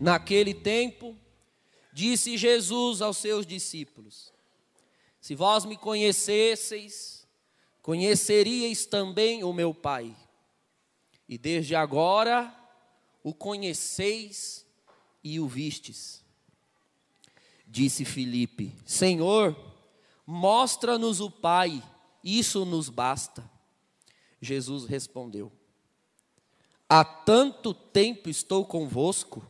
Naquele tempo, disse Jesus aos seus discípulos: Se vós me conhecesseis, conheceríeis também o meu Pai. E desde agora o conheceis e o vistes. Disse Filipe: Senhor, mostra-nos o Pai, isso nos basta. Jesus respondeu: Há tanto tempo estou convosco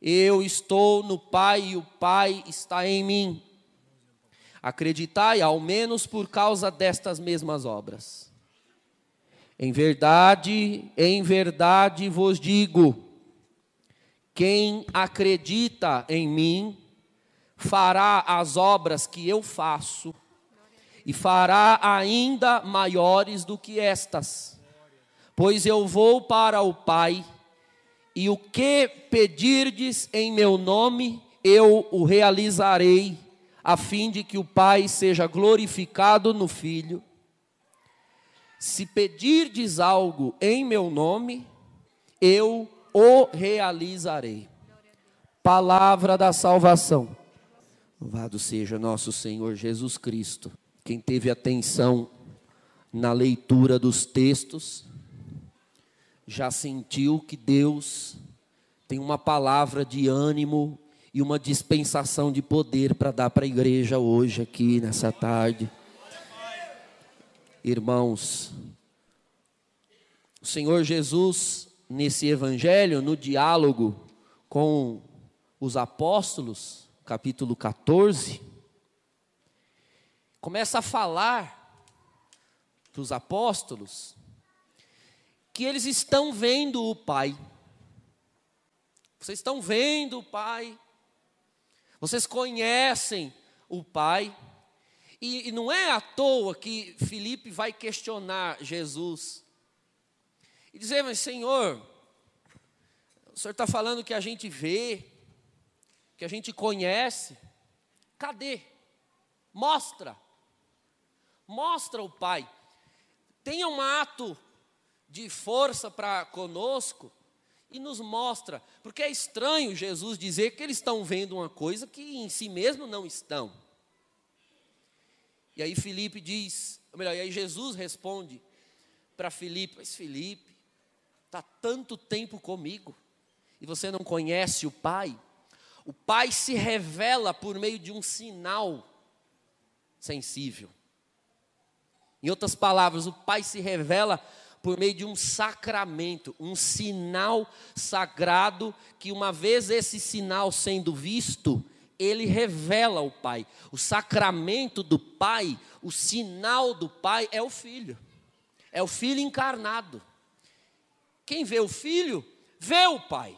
eu estou no Pai e o Pai está em mim. Acreditai, ao menos por causa destas mesmas obras. Em verdade, em verdade vos digo: quem acredita em mim, fará as obras que eu faço, e fará ainda maiores do que estas, pois eu vou para o Pai, e o que pedirdes em meu nome, eu o realizarei, a fim de que o Pai seja glorificado no Filho. Se pedirdes algo em meu nome, eu o realizarei. Palavra da salvação. Louvado seja nosso Senhor Jesus Cristo. Quem teve atenção na leitura dos textos, já sentiu que Deus tem uma palavra de ânimo e uma dispensação de poder para dar para a igreja hoje, aqui nessa tarde. Irmãos, o Senhor Jesus, nesse evangelho, no diálogo com os apóstolos, capítulo 14, começa a falar para os apóstolos que eles estão vendo o Pai. Vocês estão vendo o Pai, vocês conhecem o Pai. E, e não é à toa que Felipe vai questionar Jesus e dizer, mas Senhor, o Senhor está falando que a gente vê, que a gente conhece, cadê? Mostra, mostra o Pai. Tenha um ato de força para conosco e nos mostra, porque é estranho Jesus dizer que eles estão vendo uma coisa que em si mesmo não estão. E aí Felipe diz, ou melhor, e aí Jesus responde para Felipe, mas Felipe, está tanto tempo comigo e você não conhece o Pai? O Pai se revela por meio de um sinal sensível. Em outras palavras, o Pai se revela por meio de um sacramento, um sinal sagrado, que uma vez esse sinal sendo visto, ele revela o Pai. O sacramento do Pai, o sinal do Pai é o Filho. É o Filho encarnado. Quem vê o Filho, vê o Pai.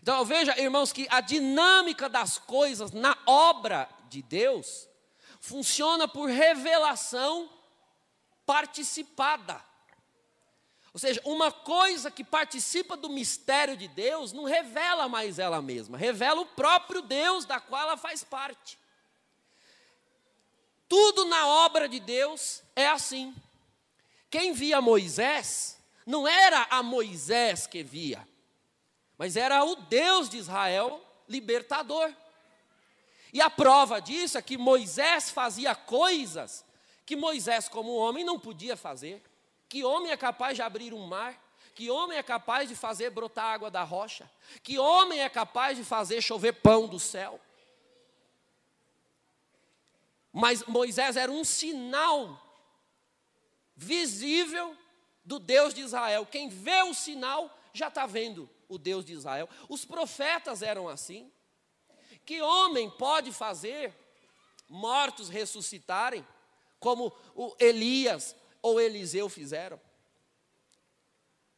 Então veja, irmãos, que a dinâmica das coisas na obra de Deus funciona por revelação participada. Ou seja, uma coisa que participa do mistério de Deus não revela mais ela mesma, revela o próprio Deus da qual ela faz parte. Tudo na obra de Deus é assim. Quem via Moisés, não era a Moisés que via, mas era o Deus de Israel libertador. E a prova disso é que Moisés fazia coisas que Moisés, como homem, não podia fazer. Que homem é capaz de abrir um mar? Que homem é capaz de fazer brotar água da rocha? Que homem é capaz de fazer chover pão do céu? Mas Moisés era um sinal visível do Deus de Israel. Quem vê o sinal já está vendo o Deus de Israel. Os profetas eram assim. Que homem pode fazer mortos ressuscitarem, como o Elias, ou Eliseu fizeram.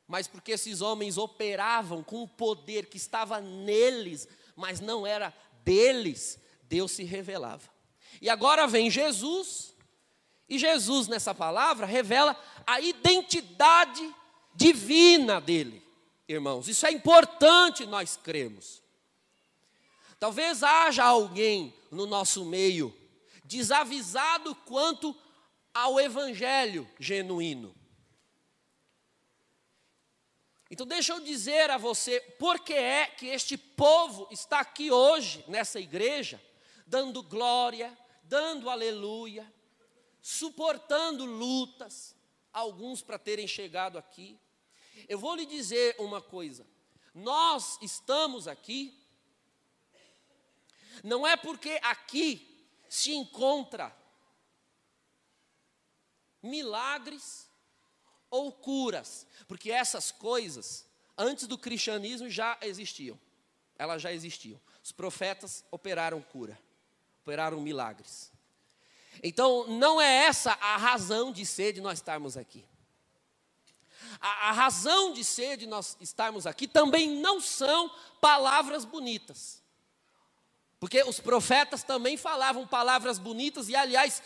Mas porque esses homens operavam com o poder que estava neles, mas não era deles Deus se revelava. E agora vem Jesus, e Jesus nessa palavra revela a identidade divina dele, irmãos. Isso é importante nós cremos. Talvez haja alguém no nosso meio desavisado quanto ao evangelho genuíno. Então, deixa eu dizer a você por que é que este povo está aqui hoje, nessa igreja, dando glória, dando aleluia, suportando lutas, alguns para terem chegado aqui. Eu vou lhe dizer uma coisa: nós estamos aqui, não é porque aqui se encontra milagres ou curas, porque essas coisas, antes do cristianismo, já existiam. Elas já existiam. Os profetas operaram cura, operaram milagres. Então, não é essa a razão de ser de nós estarmos aqui. A, a, razão de ser de nós estarmos aqui também não são palavras bonitas. Porque os profetas também falavam palavras bonitas, e aliás,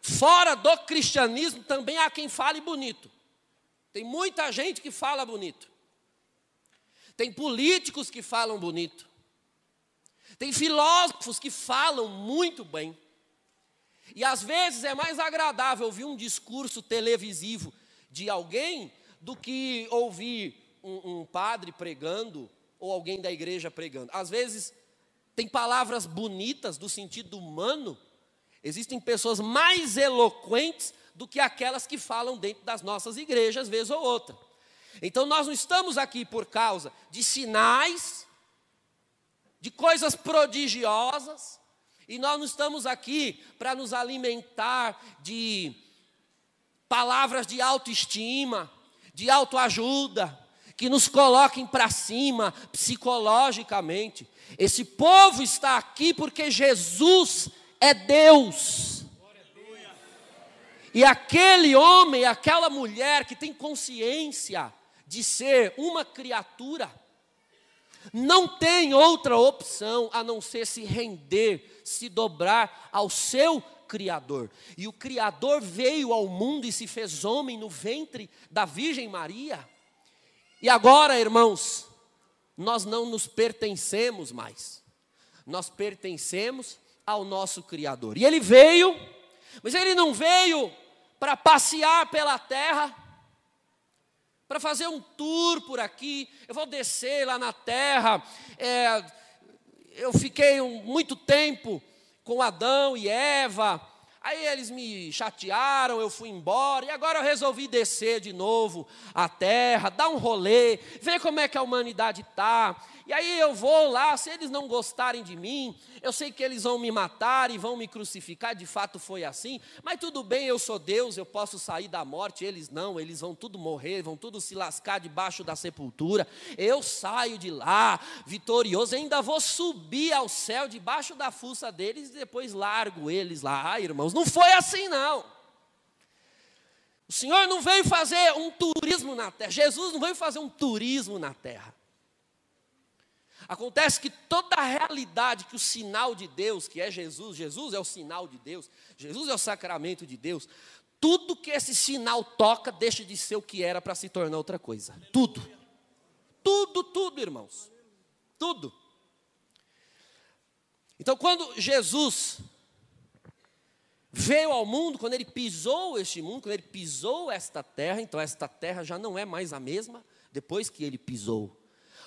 fora do cristianismo também há quem fale bonito. Tem muita gente que fala bonito. Tem políticos que falam bonito. Tem filósofos que falam muito bem. E às vezes é mais agradável ouvir um discurso televisivo de alguém do que ouvir um, um padre pregando ou alguém da igreja pregando. Às vezes tem palavras bonitas do sentido humano Existem pessoas mais eloquentes do que aquelas que falam dentro das nossas igrejas, vez ou outra. Então nós não estamos aqui por causa de sinais, de coisas prodigiosas, e nós não estamos aqui para nos alimentar de palavras de autoestima, de autoajuda, que nos coloquem para cima psicologicamente. Esse povo está aqui porque Jesus é Deus. E aquele homem, aquela mulher que tem consciência de ser uma criatura, não tem outra opção a não ser se render, se dobrar ao seu Criador. E o Criador veio ao mundo e se fez homem no ventre da Virgem Maria. E agora, irmãos, nós não nos pertencemos mais, nós pertencemos ao nosso Criador. E ele veio, mas ele não veio para passear pela terra, para fazer um tour por aqui. Eu vou descer lá na terra. É, eu fiquei um, muito tempo com Adão e Eva. Aí eles me chatearam, eu fui embora, e agora eu resolvi descer de novo a terra, dar um rolê, ver como é que a humanidade está. E aí eu vou lá, se eles não gostarem de mim, eu sei que eles vão me matar e vão me crucificar, de fato foi assim, mas tudo bem, eu sou Deus, eu posso sair da morte, eles não, eles vão tudo morrer, vão tudo se lascar debaixo da sepultura. Eu saio de lá, vitorioso, ainda vou subir ao céu debaixo da fuça deles e depois largo eles lá. Irmãos, não foi assim não. O Senhor não veio fazer um turismo na terra, Jesus não veio fazer um turismo na terra. Acontece que toda a realidade que o sinal de Deus, que é Jesus, Jesus é o sinal de Deus, Jesus é o sacramento de Deus, tudo que esse sinal toca deixa de ser o que era para se tornar outra coisa. Tudo. Tudo, tudo, irmãos. Tudo. Então, quando Jesus veio ao mundo, quando ele pisou este mundo, quando ele pisou esta terra, então esta terra já não é mais a mesma depois que ele pisou.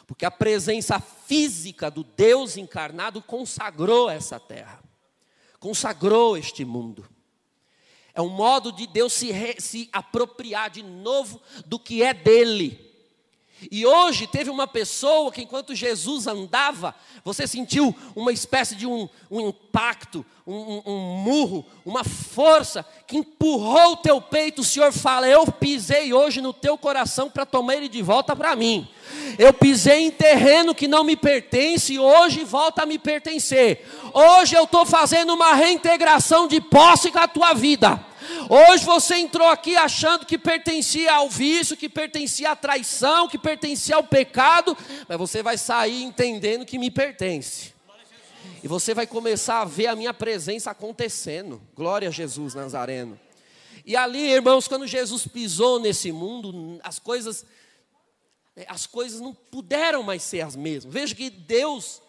Porque a presença física do Deus encarnado consagrou essa terra, consagrou este mundo. É um modo de Deus se, re, se apropriar de novo do que é dele. E hoje teve uma pessoa que, enquanto Jesus andava, você sentiu uma espécie de um, um impacto, um, um, um, murro, uma força que empurrou o teu peito. O Senhor fala: Eu pisei hoje no teu coração para tomar ele de volta para mim. Eu pisei em terreno que não me pertence e hoje volta a me pertencer. Hoje eu estou fazendo uma reintegração de posse com a tua vida. Hoje você entrou aqui achando que pertencia ao vício, que pertencia à traição, que pertencia ao pecado, mas você vai sair entendendo que me pertence. E você vai começar a ver a minha presença acontecendo. Glória a Jesus Nazareno. E ali, irmãos, quando Jesus pisou nesse mundo, as coisas as coisas não puderam mais ser as mesmas. Veja que Deus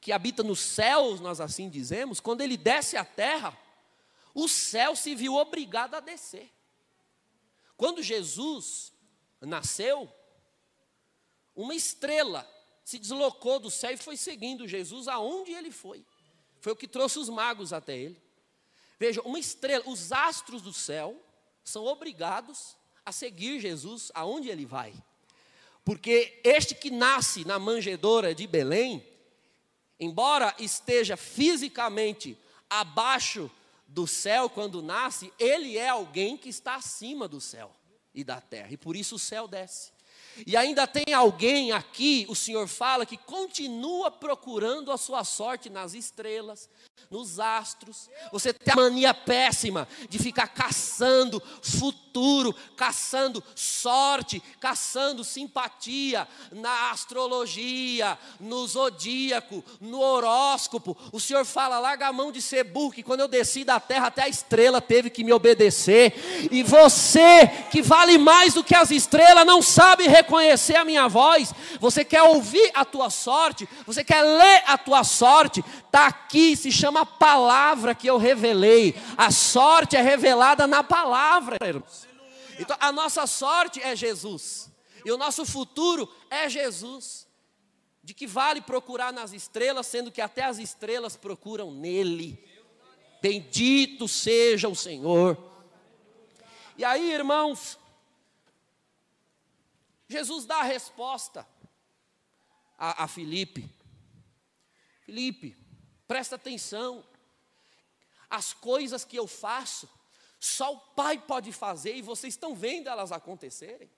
que habita nos céus, nós assim dizemos, quando ele desce à terra, o céu se viu obrigado a descer. Quando Jesus nasceu, uma estrela se deslocou do céu e foi seguindo Jesus aonde ele foi. Foi o que trouxe os magos até ele. Veja, uma estrela, os astros do céu são obrigados a seguir Jesus aonde ele vai. Porque este que nasce na manjedoura de Belém, embora esteja fisicamente abaixo do céu quando nasce, ele é alguém que está acima do céu e da terra, e por isso o céu desce. E ainda tem alguém aqui, o Senhor fala, que continua procurando a sua sorte nas estrelas, nos astros. Você tem a mania péssima de ficar caçando futuro, caçando sorte, caçando simpatia na astrologia, no zodíaco, no horóscopo. O Senhor fala: larga a mão de ser burro, que quando eu desci da terra, até a estrela teve que me obedecer. E você, que vale mais do que as estrelas, não sabe reconhecer a minha voz. Você quer ouvir a tua sorte, você quer ler a tua sorte, está aqui, se chama palavra que eu revelei. A sorte é revelada na palavra. Então a nossa sorte é Jesus. E o nosso futuro é Jesus. De que vale procurar nas estrelas, sendo que até as estrelas procuram nele. Bendito seja o Senhor. E aí, irmãos, Jesus dá a resposta a, a Filipe. Presta atenção. As coisas que eu faço, só o Pai pode fazer e vocês estão vendo elas acontecerem.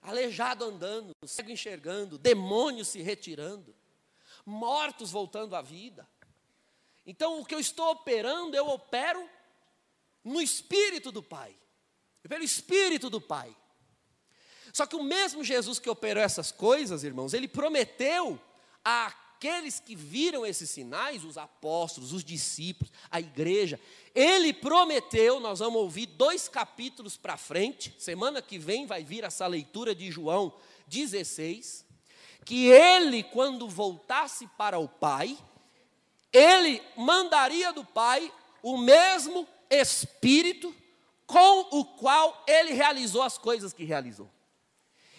Aleijado andando, cego enxergando, demônios se retirando, mortos voltando à vida. Então, o que eu estou operando, eu opero no Espírito do Pai, pelo Espírito do Pai. Só que o mesmo Jesus que operou essas coisas, irmãos, ele prometeu a aqueles que viram esses sinais, os apóstolos, os discípulos, a igreja, ele prometeu, nós vamos ouvir dois capítulos para frente, semana que vem vai vir essa leitura de João 16, que ele, quando voltasse para o Pai, ele mandaria do Pai o mesmo Espírito com o qual ele realizou as coisas que realizou.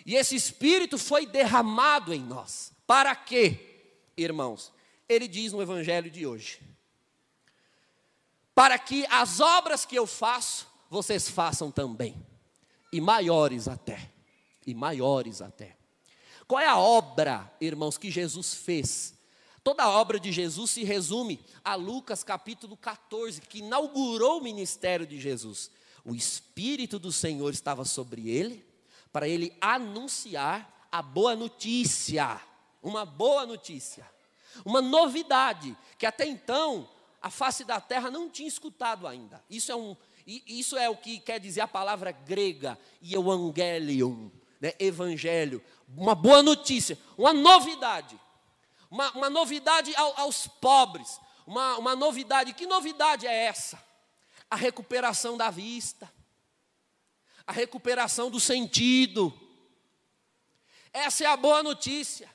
E esse Espírito foi derramado em nós. Para quê? Irmãos, ele diz no evangelho de hoje: para que as obras que eu faço, vocês façam também, e maiores até, e maiores até. Qual é a obra, irmãos, que Jesus fez? Toda a obra de Jesus se resume a Lucas capítulo 14, que inaugurou o ministério de Jesus. O Espírito do Senhor estava sobre ele, para ele anunciar a boa notícia uma boa notícia, uma novidade que até então a face da terra não tinha escutado ainda. Isso é, um, isso é o que quer dizer a palavra grega, evangelium, né? evangelho, uma boa notícia, uma novidade, uma, uma novidade ao, aos pobres, uma, uma novidade, que novidade é essa? A recuperação da vista, a recuperação do sentido, essa é a boa notícia.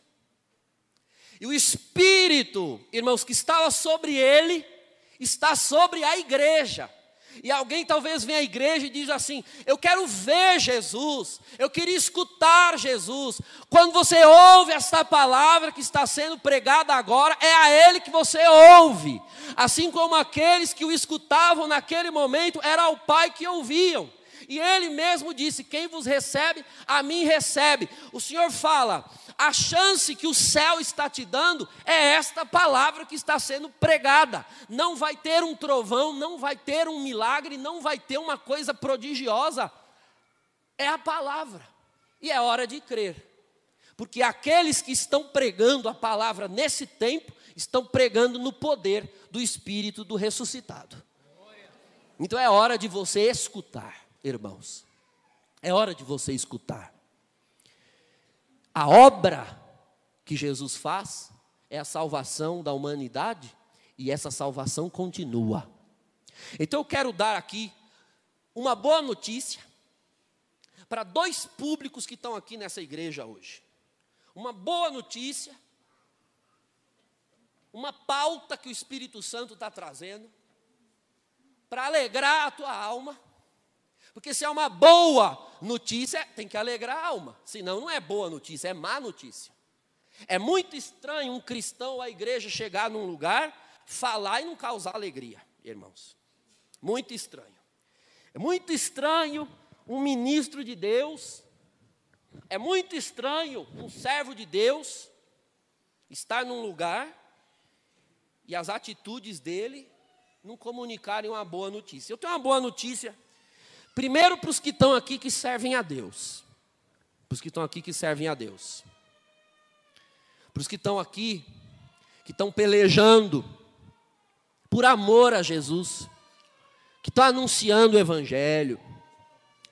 E o Espírito, irmãos, que estava sobre ele, está sobre a igreja. E alguém talvez venha à igreja e diz assim: Eu quero ver Jesus, eu queria escutar Jesus. Quando você ouve esta palavra que está sendo pregada agora, é a Ele que você ouve. Assim como aqueles que o escutavam naquele momento, era o Pai que ouviam. E Ele mesmo disse: Quem vos recebe, a mim recebe. O Senhor fala a chance que o céu está te dando é esta palavra que está sendo pregada. Não vai ter um trovão, não vai ter um milagre, não vai ter uma coisa prodigiosa. É a palavra. E é hora de crer. Porque aqueles que estão pregando a palavra nesse tempo, estão pregando no poder do Espírito do ressuscitado. Então é hora de você escutar, irmãos. É hora de você escutar a obra que Jesus faz é a salvação da humanidade e essa salvação continua. Então eu quero dar aqui uma boa notícia para dois públicos que estão aqui nessa igreja hoje. Uma boa notícia, uma pauta que o Espírito Santo está trazendo, para alegrar a tua alma, porque se é uma boa notícia, tem que alegrar a alma, senão não é boa notícia, é má notícia. É muito estranho um cristão a igreja chegar num lugar, falar e não causar alegria, irmãos. Muito estranho. É muito estranho um ministro de Deus, é muito estranho um servo de Deus estar num lugar e as atitudes dele não comunicarem uma boa notícia. Eu tenho uma boa notícia, primeiro para os que estão aqui que servem a Deus, para os que estão aqui que servem a Deus, para os que estão aqui que estão pelejando por amor a Jesus, que estão anunciando o Evangelho,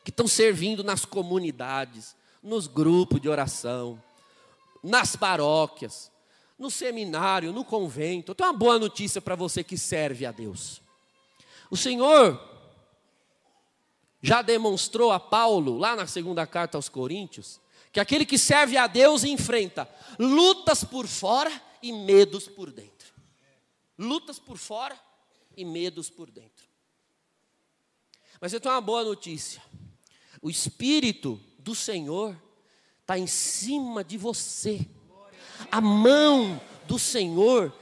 que estão servindo nas comunidades, nos grupos de oração, nas paróquias, no seminário, no convento. Eu tenho uma boa notícia para você que serve a Deus. O Senhor já demonstrou a Paulo, lá na segunda carta aos Coríntios, que aquele que serve a Deus enfrenta lutas por fora e medos por dentro. Lutas por fora e medos por dentro. Mas eu tenho uma boa notícia. O Espírito do Senhor está em cima de você. A mão do Senhor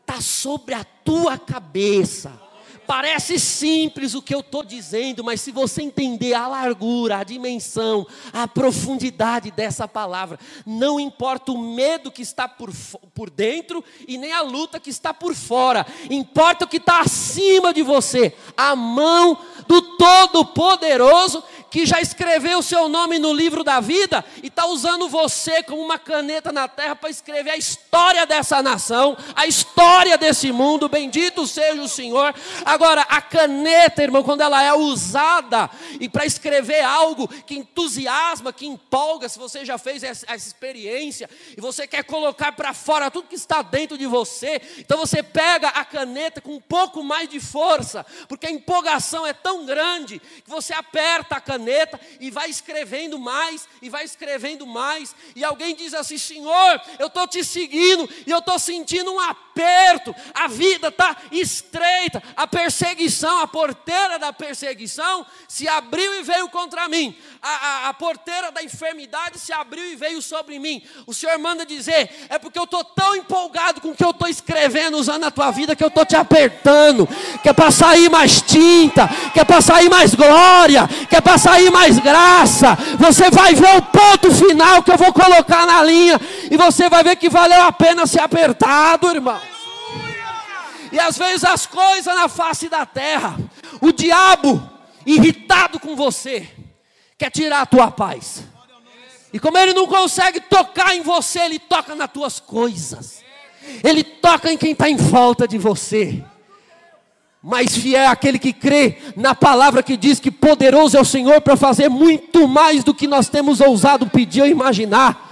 está sobre a tua cabeça. Parece simples o que eu estou dizendo, mas se você entender a largura, a dimensão, a profundidade dessa palavra, não importa o medo que está por, por dentro e nem a luta que está por fora, importa o que está acima de você, a mão do Todo-Poderoso que já escreveu o seu nome no livro da vida e está usando você como uma caneta na terra para escrever a história dessa nação, a história desse mundo. Bendito seja o Senhor. Agora, a caneta, irmão, quando ela é usada e para escrever algo que entusiasma, que empolga, se você já fez essa, experiência e você quer colocar para fora tudo que está dentro de você, então você pega a caneta com um pouco mais de força, porque a empolgação é tão grande que você aperta a caneta caneta e vai escrevendo mais, e vai escrevendo mais, e alguém diz assim: Senhor, eu estou te seguindo, e eu estou sentindo um aperto, a vida está estreita, a perseguição, a porteira da perseguição se abriu e veio contra mim, a, a, a porteira da enfermidade se abriu e veio sobre mim. O Senhor manda dizer: é porque eu estou tão empolgado com o que eu estou escrevendo, usando a tua vida, que eu estou te apertando, que é para sair mais tinta, que é para sair mais glória, que é para sair sair mais graça. Você vai ver o ponto final que eu vou colocar na linha. E você vai ver que valeu a pena ser apertado, irmão. E às vezes as coisas na face da terra, o diabo, irritado com você, quer tirar a tua paz. E como ele não consegue tocar em você, ele toca nas tuas coisas. Ele toca em quem está em falta de você. Mas fiel é aquele que crê na palavra que diz que poderoso é o Senhor para fazer muito mais do que nós temos ousado pedir ou imaginar.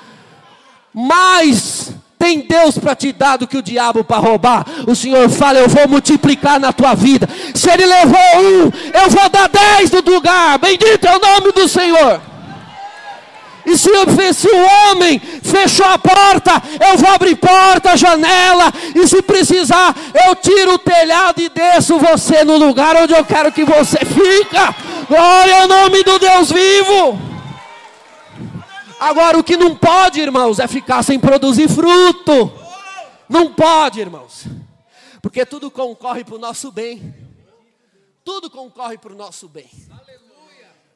Mas tem Deus para te dar do que o diabo para roubar. O Senhor fala: Eu vou multiplicar na tua vida. Se ele levou um, eu vou dar dez do lugar. Bendito é o nome do Senhor. E se, se o homem fechou a porta, eu vou abrir porta, janela. E se precisar, eu tiro o telhado e desço você no lugar onde eu quero que você fica. Glória ao nome do Deus vivo. Agora, o que não pode, irmãos, é ficar sem produzir fruto. Não pode, irmãos. Porque tudo concorre para o nosso bem. Tudo concorre para o nosso bem.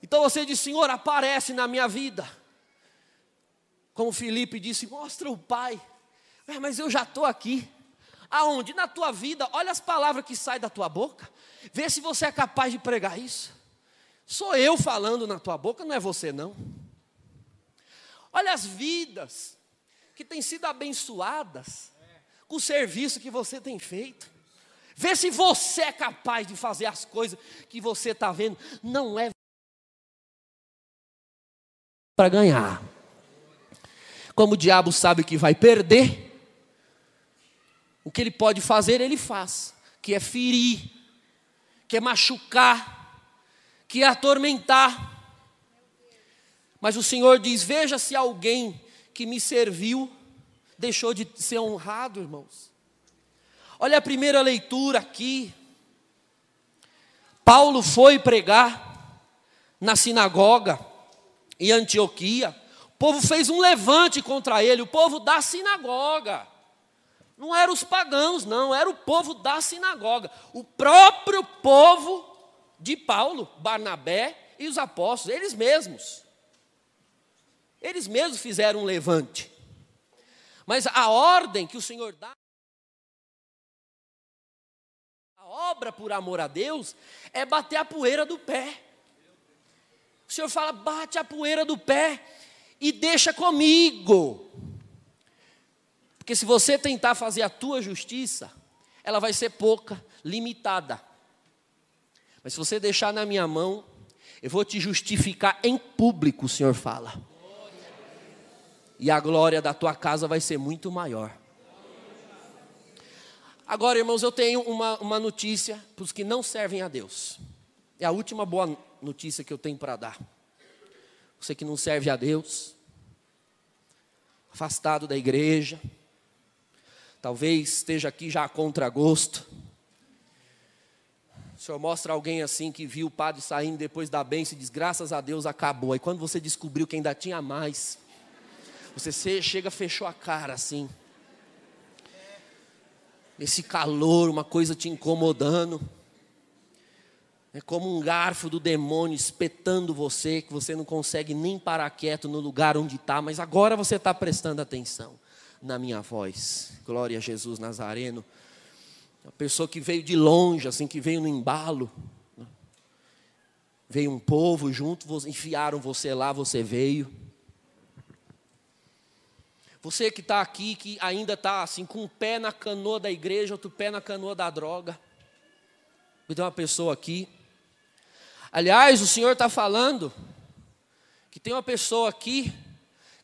Então você diz, Senhor, aparece na minha vida. Como Felipe disse, mostra o Pai. É, mas eu já estou aqui. Aonde? Na tua vida, olha as palavras que saem da tua boca. Vê se você é capaz de pregar isso. Sou eu falando na tua boca, não é você não. Olha as vidas que têm sido abençoadas com o serviço que você tem feito. Vê se você é capaz de fazer as coisas que você está vendo. Não é para ganhar. Como o diabo sabe que vai perder, O que ele pode fazer, ele faz, que é ferir, que é machucar, que é atormentar. Mas o Senhor diz: Veja se alguém que me serviu deixou de ser honrado, irmãos. Olha a primeira leitura aqui. Paulo foi pregar na sinagoga em Antioquia. O povo fez um levante contra ele, o povo da sinagoga. Não eram os pagãos, não, era o povo da sinagoga. O próprio povo de Paulo, Barnabé e os apóstolos, eles mesmos. Eles mesmos fizeram um levante. Mas a ordem que o Senhor dá obra por amor a Deus é bater a poeira do pé. O Senhor fala: bate a poeira do pé e deixa comigo. Porque se você tentar fazer a tua justiça, ela vai ser pouca, limitada. Mas se você deixar na minha mão, eu vou te justificar em público, o Senhor fala. E a glória da tua casa vai ser muito maior. Agora, irmãos, eu tenho uma, uma notícia para os que não servem a Deus. É a última boa notícia que eu tenho para dar. Você que não serve a Deus, afastado da igreja, talvez esteja aqui já a contragosto. O Senhor mostra alguém assim que viu o padre saindo depois da bênção e diz: graças a Deus acabou. Aí quando você descobriu que ainda tinha mais, você chega, fechou a cara assim esse calor, uma coisa te incomodando. É como um garfo do demônio espetando você, que você não consegue nem parar quieto no lugar onde está, mas agora você está prestando atenção na minha voz. Glória a Jesus Nazareno. Uma pessoa que veio de longe, assim, que veio no embalo. Né? Veio um povo junto, enfiaram você lá, você veio. Você que está aqui, que ainda está assim, com um pé na canoa da igreja, outro pé na canoa da droga. Tem uma pessoa aqui. Aliás, o Senhor está falando que tem uma pessoa aqui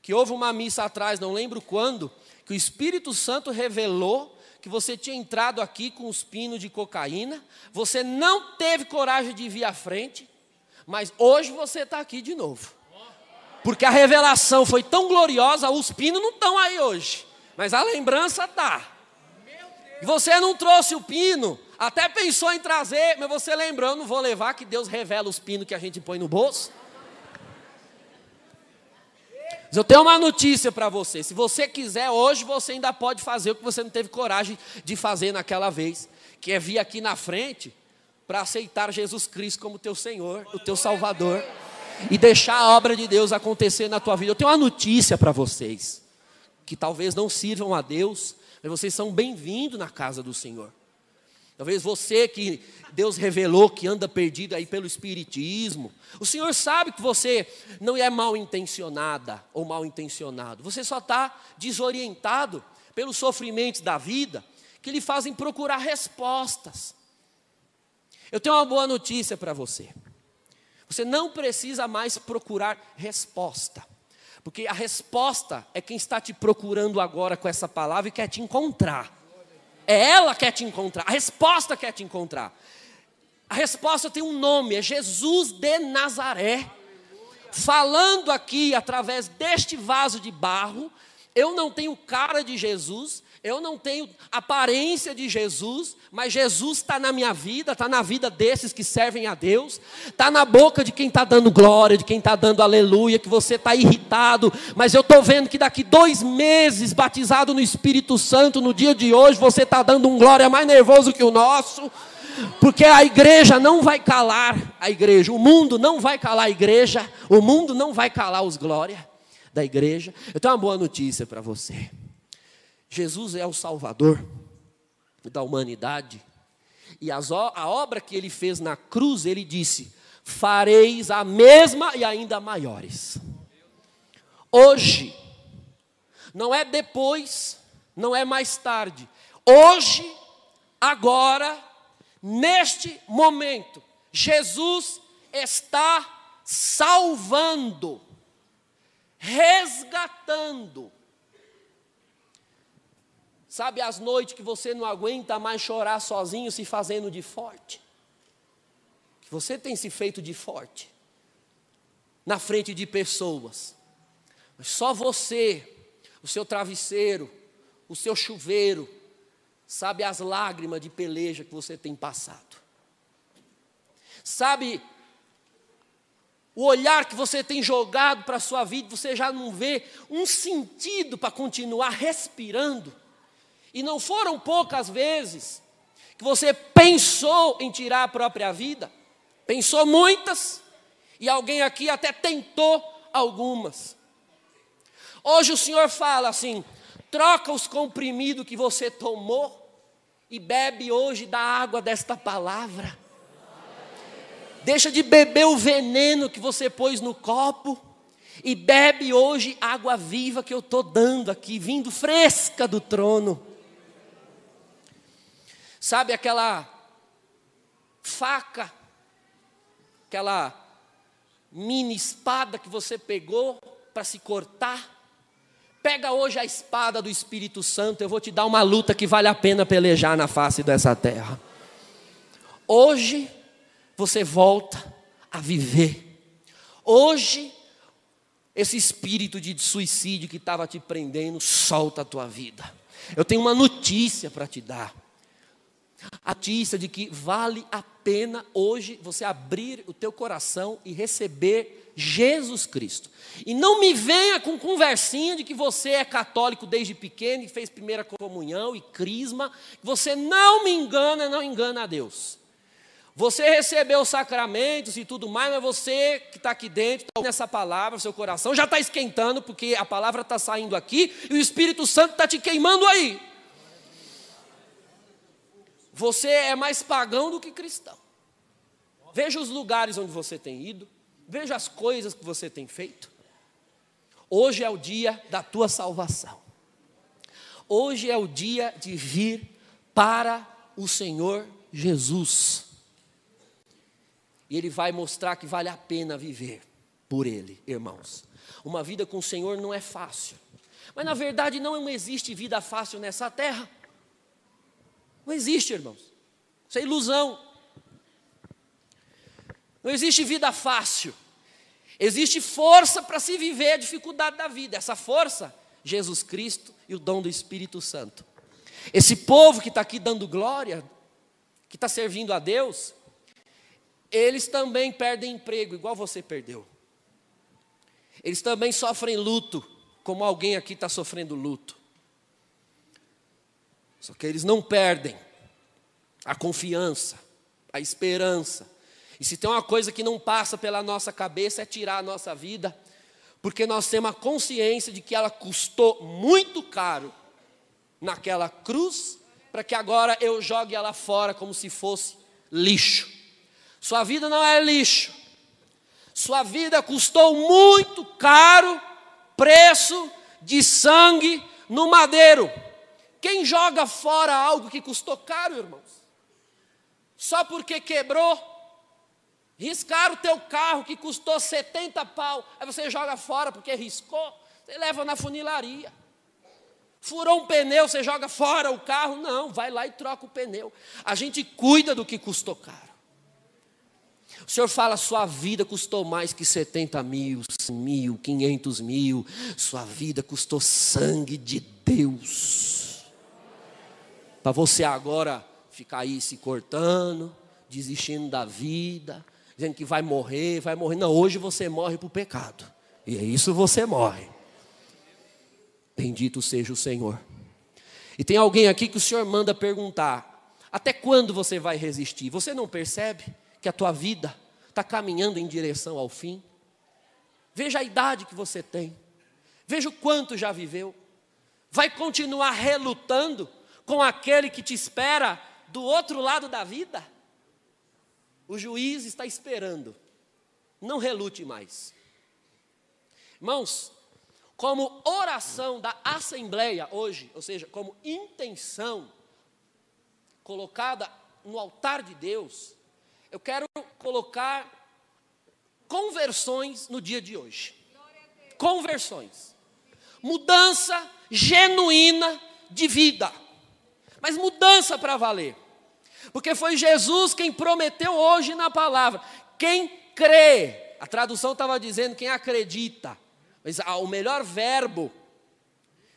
que houve uma missa atrás, não lembro quando, que o Espírito Santo revelou que você tinha entrado aqui com os pinos de cocaína, você não teve coragem de vir à frente, mas hoje você está aqui de novo. Porque a revelação foi tão gloriosa, os pinos não estão aí hoje. Mas a lembrança está. Você não trouxe o pino, até pensou em trazer, mas você lembrou, eu não vou levar que Deus revela os pinos que a gente põe no bolso. Mas eu tenho uma notícia para você. Se você quiser, hoje você ainda pode fazer o que você não teve coragem de fazer naquela vez, que é vir aqui na frente para aceitar Jesus Cristo como teu Senhor, o teu Salvador e deixar a obra de Deus acontecer na tua vida. Eu tenho uma notícia para vocês, que talvez não sirvam a Deus, mas vocês são bem-vindos na casa do Senhor. Talvez você que Deus revelou que anda perdido aí pelo espiritismo, o Senhor sabe que você não é mal intencionada ou mal intencionado, você só está desorientado pelos sofrimentos da vida que lhe fazem procurar respostas. Eu tenho uma boa notícia para você. Você não precisa mais procurar resposta. Porque a resposta é quem está te procurando agora com essa palavra e quer te encontrar. É ela que quer te encontrar. A resposta quer te encontrar. A resposta tem um nome, é Jesus de Nazaré. Falando aqui através deste vaso de barro, eu não tenho cara de Jesus, eu não tenho aparência de Jesus, mas Jesus está na minha vida, está na vida desses que servem a Deus, está na boca de quem está dando glória, de quem está dando aleluia, que você está irritado, mas eu estou vendo que daqui dois meses, batizado no Espírito Santo, no dia de hoje, você está dando um glória mais nervoso que o nosso, porque a igreja não vai calar a igreja, o mundo não vai calar a igreja, o mundo não vai calar os glórias da igreja. Eu tenho uma boa notícia para você. Jesus é o Salvador da humanidade. E as, a obra que ele fez na cruz, ele disse: fareis a mesma e ainda maiores. Hoje, não é depois, não é mais tarde. Hoje, agora, neste momento, Jesus está salvando, resgatando Sabe as noites que você não aguenta mais chorar sozinho, se fazendo de forte? Que você tem se feito de forte na frente de pessoas. Mas só você, o seu travesseiro, o seu chuveiro, sabe as lágrimas de peleja que você tem passado. Sabe o olhar que você tem jogado para a sua vida, você já não vê um sentido para continuar respirando. E não foram poucas vezes que você pensou em tirar a própria vida, pensou muitas, e alguém aqui até tentou algumas. Hoje o Senhor fala assim: troca os comprimidos que você tomou e bebe hoje da água desta palavra. Deixa de beber o veneno que você pôs no copo e bebe hoje água viva que eu estou dando aqui, vindo fresca do trono. Sabe aquela faca, aquela mini espada que você pegou para se cortar? Pega hoje a espada do Espírito Santo, eu vou te dar uma luta que vale a pena pelejar na face dessa terra. Hoje você volta a viver. Hoje esse espírito de suicídio que estava te prendendo solta a tua vida. Eu tenho uma notícia para te dar a notícia de que vale a pena hoje você abrir o teu coração e receber Jesus Cristo. E não me venha com conversinha de que você é católico desde pequeno e fez primeira comunhão e crisma. Você não me engana, não engana a Deus. Você recebeu os sacramentos e tudo mais, mas você que está aqui dentro, está nessa palavra, seu coração já está esquentando, porque a palavra está saindo aqui e o Espírito Santo está te queimando aí. Você é mais pagão do que cristão. Veja os lugares onde você tem ido, veja as coisas que você tem feito. Hoje é o dia da tua salvação. Hoje é o dia de vir para o Senhor Jesus. E Ele vai mostrar que vale a pena viver por Ele, irmãos. Uma vida com o Senhor não é fácil. Mas na verdade não existe vida fácil nessa terra. Não existe, irmãos. Isso é ilusão. Não existe vida fácil. Existe força para se viver a dificuldade da vida. Essa força, Jesus Cristo e o dom do Espírito Santo. Esse povo que está aqui dando glória, que está servindo a Deus, eles também perdem emprego, igual você perdeu. Eles também sofrem luto, como alguém aqui está sofrendo luto. Só que eles não perdem a confiança, a esperança. E se tem uma coisa que não passa pela nossa cabeça é tirar a nossa vida, porque nós temos a consciência de que ela custou muito caro naquela cruz, para que agora eu jogue ela fora como se fosse lixo. Sua vida não é lixo. Sua vida custou muito caro preço de sangue no madeiro. Quem joga fora algo que custou caro, irmãos? Só porque quebrou, riscaram o teu carro que custou 70 pau, aí você joga fora porque riscou, você leva na funilaria. Furou um pneu, você joga fora o carro? Não, vai lá e troca o pneu. A gente cuida do que custou caro. O Senhor fala, sua vida custou mais que 70 mil, mil, 500 mil. Sua vida custou sangue de Deus para você agora ficar aí se cortando, desistindo da vida, dizendo que vai morrer, vai morrer. Não, hoje você morre para o pecado. E é isso você morre. Bendito seja o Senhor. E tem alguém aqui que o Senhor manda perguntar: até quando você vai resistir? Você não percebe que a tua vida está caminhando em direção ao fim? Veja a idade que você tem, veja o quanto já viveu. Vai continuar relutando? com aquele que te espera do outro lado da vida? O juiz está esperando. Não relute mais. Irmãos, como oração da assembleia hoje, ou seja, como intenção colocada no altar de Deus, eu quero colocar conversões no dia de hoje. Conversões. Mudança genuína de vida. Mas mudança para valer. Porque foi Jesus quem prometeu hoje na palavra. Quem crê. A tradução estava dizendo quem acredita. Mas o melhor verbo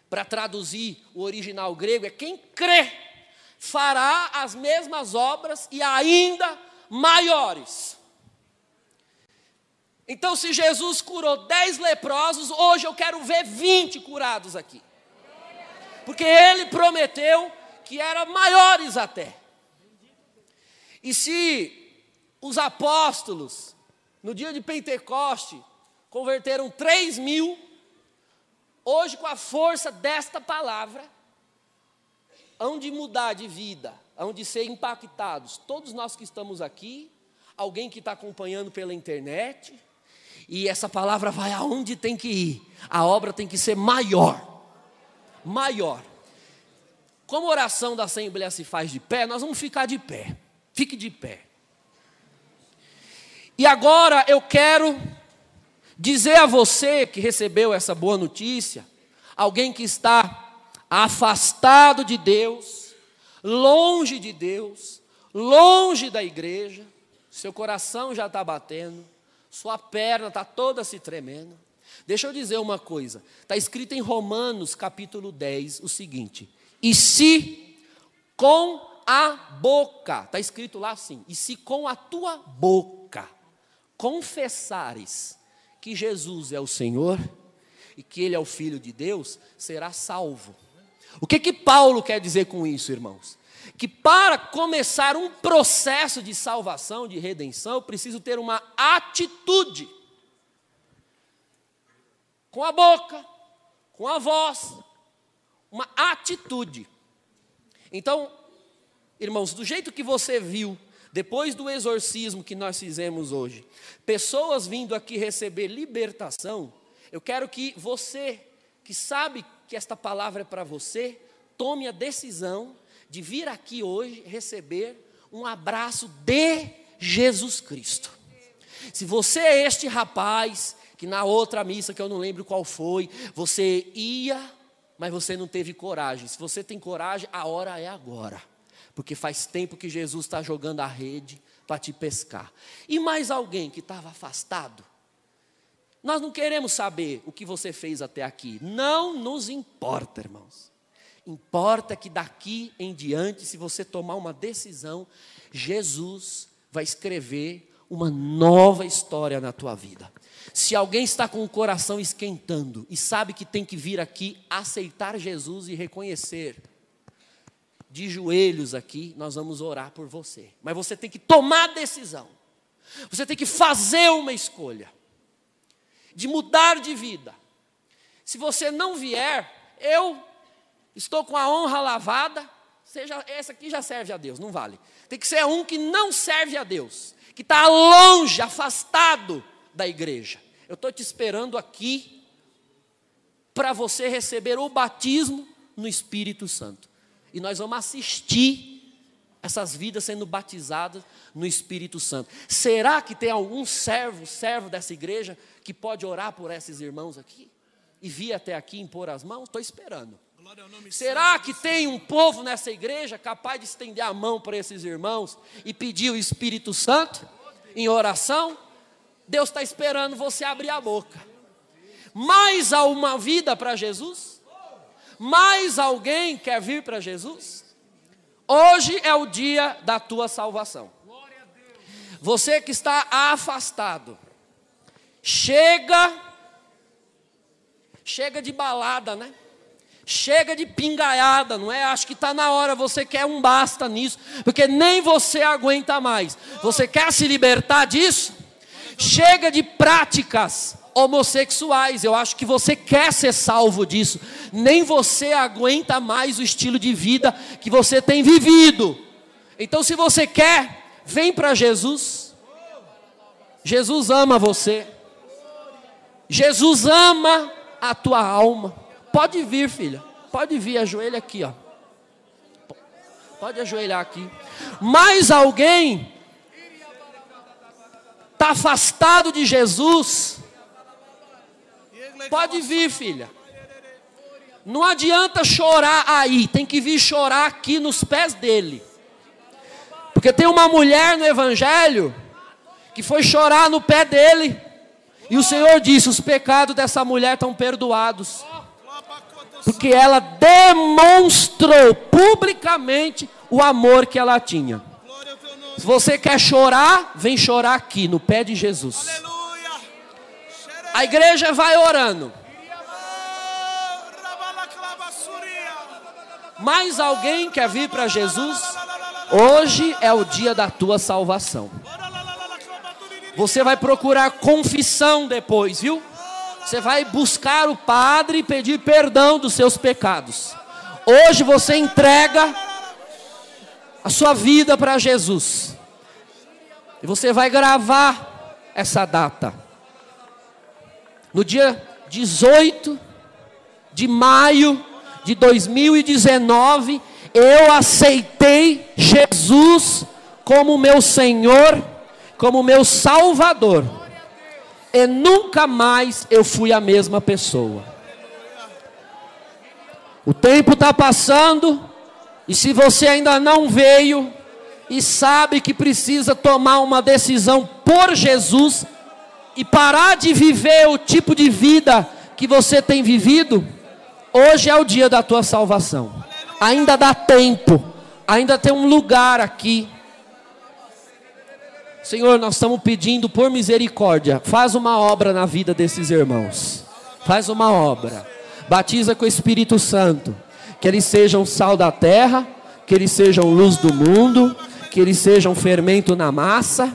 para traduzir o original grego é quem crê. Fará as mesmas obras e ainda maiores. Então, se Jesus curou dez leprosos, hoje eu quero ver vinte curados aqui. Porque ele prometeu que eram maiores até. E se os apóstolos, no dia de Pentecoste, converteram três mil, hoje, com a força desta palavra, hão de mudar de vida, hão de ser impactados. Todos nós que estamos aqui, alguém que está acompanhando pela internet, e essa palavra vai aonde tem que ir. A obra tem que ser maior. Maior. Como a oração da Assembleia se faz de pé, nós vamos ficar de pé. Fique de pé. E agora eu quero dizer a você que recebeu essa boa notícia, alguém que está afastado de Deus, longe de Deus, longe da igreja, seu coração já está batendo, sua perna está toda se tremendo. Deixa eu dizer uma coisa, está escrito em Romanos capítulo 10 o seguinte: e se com a boca, está escrito lá assim, e se com a tua boca confessares que Jesus é o Senhor e que Ele é o Filho de Deus, será salvo. O que que Paulo quer dizer com isso, irmãos? Que para começar um processo de salvação, de redenção, eu preciso ter uma atitude. Com a boca, com a voz, uma atitude. Então, Irmãos, do jeito que você viu, depois do exorcismo que nós fizemos hoje, pessoas vindo aqui receber libertação, eu quero que você, que sabe que esta palavra é para você, tome a decisão de vir aqui hoje receber um abraço de Jesus Cristo. Se você é este rapaz, que na outra missa, que eu não lembro qual foi, você ia, mas você não teve coragem. Se você tem coragem, a hora é agora porque faz tempo que Jesus está jogando a rede para te pescar. E mais alguém que estava afastado? Nós não queremos saber o que você fez até aqui. Não nos importa, irmãos. Importa que daqui em diante, se você tomar uma decisão, Jesus vai escrever uma nova história na tua vida. Se alguém está com o coração esquentando e sabe que tem que vir aqui aceitar Jesus e reconhecer de joelhos aqui, nós vamos orar por você. Mas você tem que tomar decisão. Você tem que fazer uma escolha de mudar de vida. Se você não vier, eu estou com a honra lavada, seja essa aqui já serve a Deus, não vale. Tem que ser um que não serve a Deus, que está longe, afastado da igreja. Eu estou te esperando aqui para você receber o batismo no Espírito Santo e nós vamos assistir essas vidas sendo batizadas no Espírito Santo. Será que tem algum servo, servo dessa igreja, que pode orar por esses irmãos aqui? E vir até aqui impor as mãos? Estou esperando. Será que tem um povo nessa igreja capaz de estender a mão para esses irmãos e pedir o Espírito Santo em oração? Deus está esperando você abrir a boca. Mais há uma vida para Jesus? Mais alguém quer vir para Jesus? Hoje é o dia da tua salvação. Você que está afastado, chega, chega de balada, né? Chega de pingaiada, não é? Acho que está na hora, você quer um basta nisso, porque nem você aguenta mais. Você quer se libertar disso? Chega de práticas homossexuais. Eu acho que você quer ser salvo disso. Nem você aguenta mais o estilo de vida que você tem vivido. Então, se você quer, vem para Jesus. Jesus ama você. Jesus ama a tua alma. Pode vir, filha. Pode vir, ajoelha aqui, ó. Pode ajoelhar aqui. Mais alguém está afastado de Jesus Pode vir, filha. Não adianta chorar aí, tem que vir chorar aqui nos pés dele. Porque tem uma mulher no Evangelho que foi chorar no pé dele. E o Senhor disse: os pecados dessa mulher estão perdoados. Porque ela demonstrou publicamente o amor que ela tinha. Se você quer chorar, vem chorar aqui, no pé de Jesus. A igreja vai orando. Mais alguém quer vir para Jesus? Hoje é o dia da tua salvação. Você vai procurar confissão depois, viu? Você vai buscar o Padre e pedir perdão dos seus pecados. Hoje você entrega a sua vida para Jesus. E você vai gravar essa data. No dia 18 de maio de 2019, eu aceitei Jesus como meu Senhor, como meu Salvador. E nunca mais eu fui a mesma pessoa. O tempo está passando, e se você ainda não veio e sabe que precisa tomar uma decisão por Jesus e parar de viver o tipo de vida que você tem vivido, hoje é o dia da tua salvação. Ainda dá tempo, ainda tem um lugar aqui. Senhor, nós estamos pedindo por misericórdia, faz uma obra na vida desses irmãos. Faz uma obra. Batiza com o Espírito Santo que eles sejam sal da terra, que eles sejam luz do mundo, que eles sejam fermento na massa.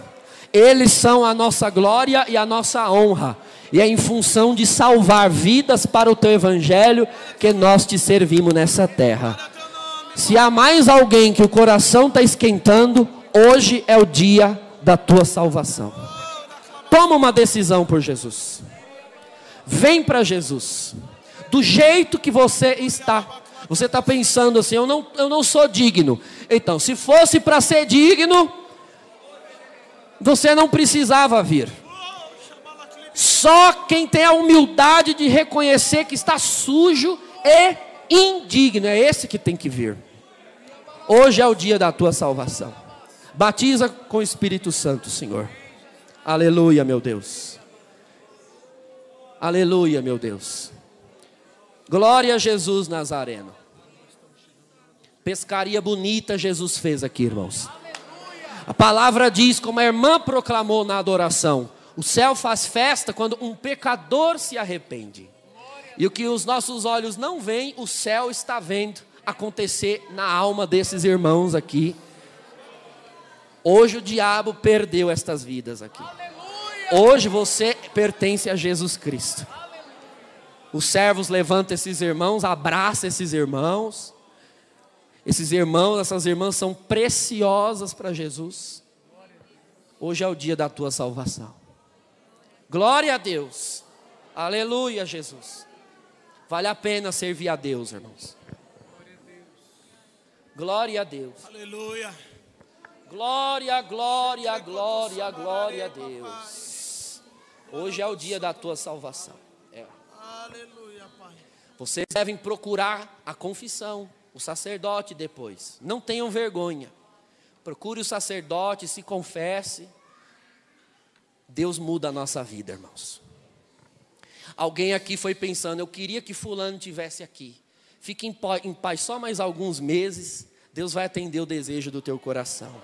Eles são a nossa glória e a nossa honra. E é em função de salvar vidas para o teu evangelho que nós te servimos nessa terra. Se há mais alguém que o coração está esquentando, hoje é o dia da tua salvação. Toma uma decisão por Jesus. Vem para Jesus. Do jeito que você está. Você está pensando assim: eu não, eu não sou digno. Então, se fosse para ser digno, você não precisava vir. Só quem tem a humildade de reconhecer que está sujo e indigno, é esse que tem que vir. Hoje é o dia da tua salvação. Batiza com o Espírito Santo, Senhor. Aleluia, meu Deus. Aleluia, meu Deus. Glória a Jesus Nazareno. Pescaria bonita Jesus fez aqui, irmãos. A palavra diz, como a irmã proclamou na adoração: o céu faz festa quando um pecador se arrepende. E o que os nossos olhos não veem, o céu está vendo acontecer na alma desses irmãos aqui. Hoje o diabo perdeu estas vidas aqui. Hoje você pertence a Jesus Cristo. Os servos levantam esses irmãos, abraçam esses irmãos. Esses irmãos, essas irmãs são preciosas para Jesus. Hoje é o dia da tua salvação. Glória a Deus. Aleluia, Jesus. Vale a pena servir a Deus, irmãos. Glória a Deus. Aleluia. Glória, glória, glória, glória a Deus. Hoje é o dia da tua salvação. É. Aleluia, Pai. Vocês devem procurar a confissão o sacerdote depois. Não tenham vergonha. Procure o sacerdote, se confesse. Deus muda a nossa vida, irmãos. Alguém aqui foi pensando, eu queria que fulano tivesse aqui. Fique em paz só mais alguns meses, Deus vai atender o desejo do teu coração.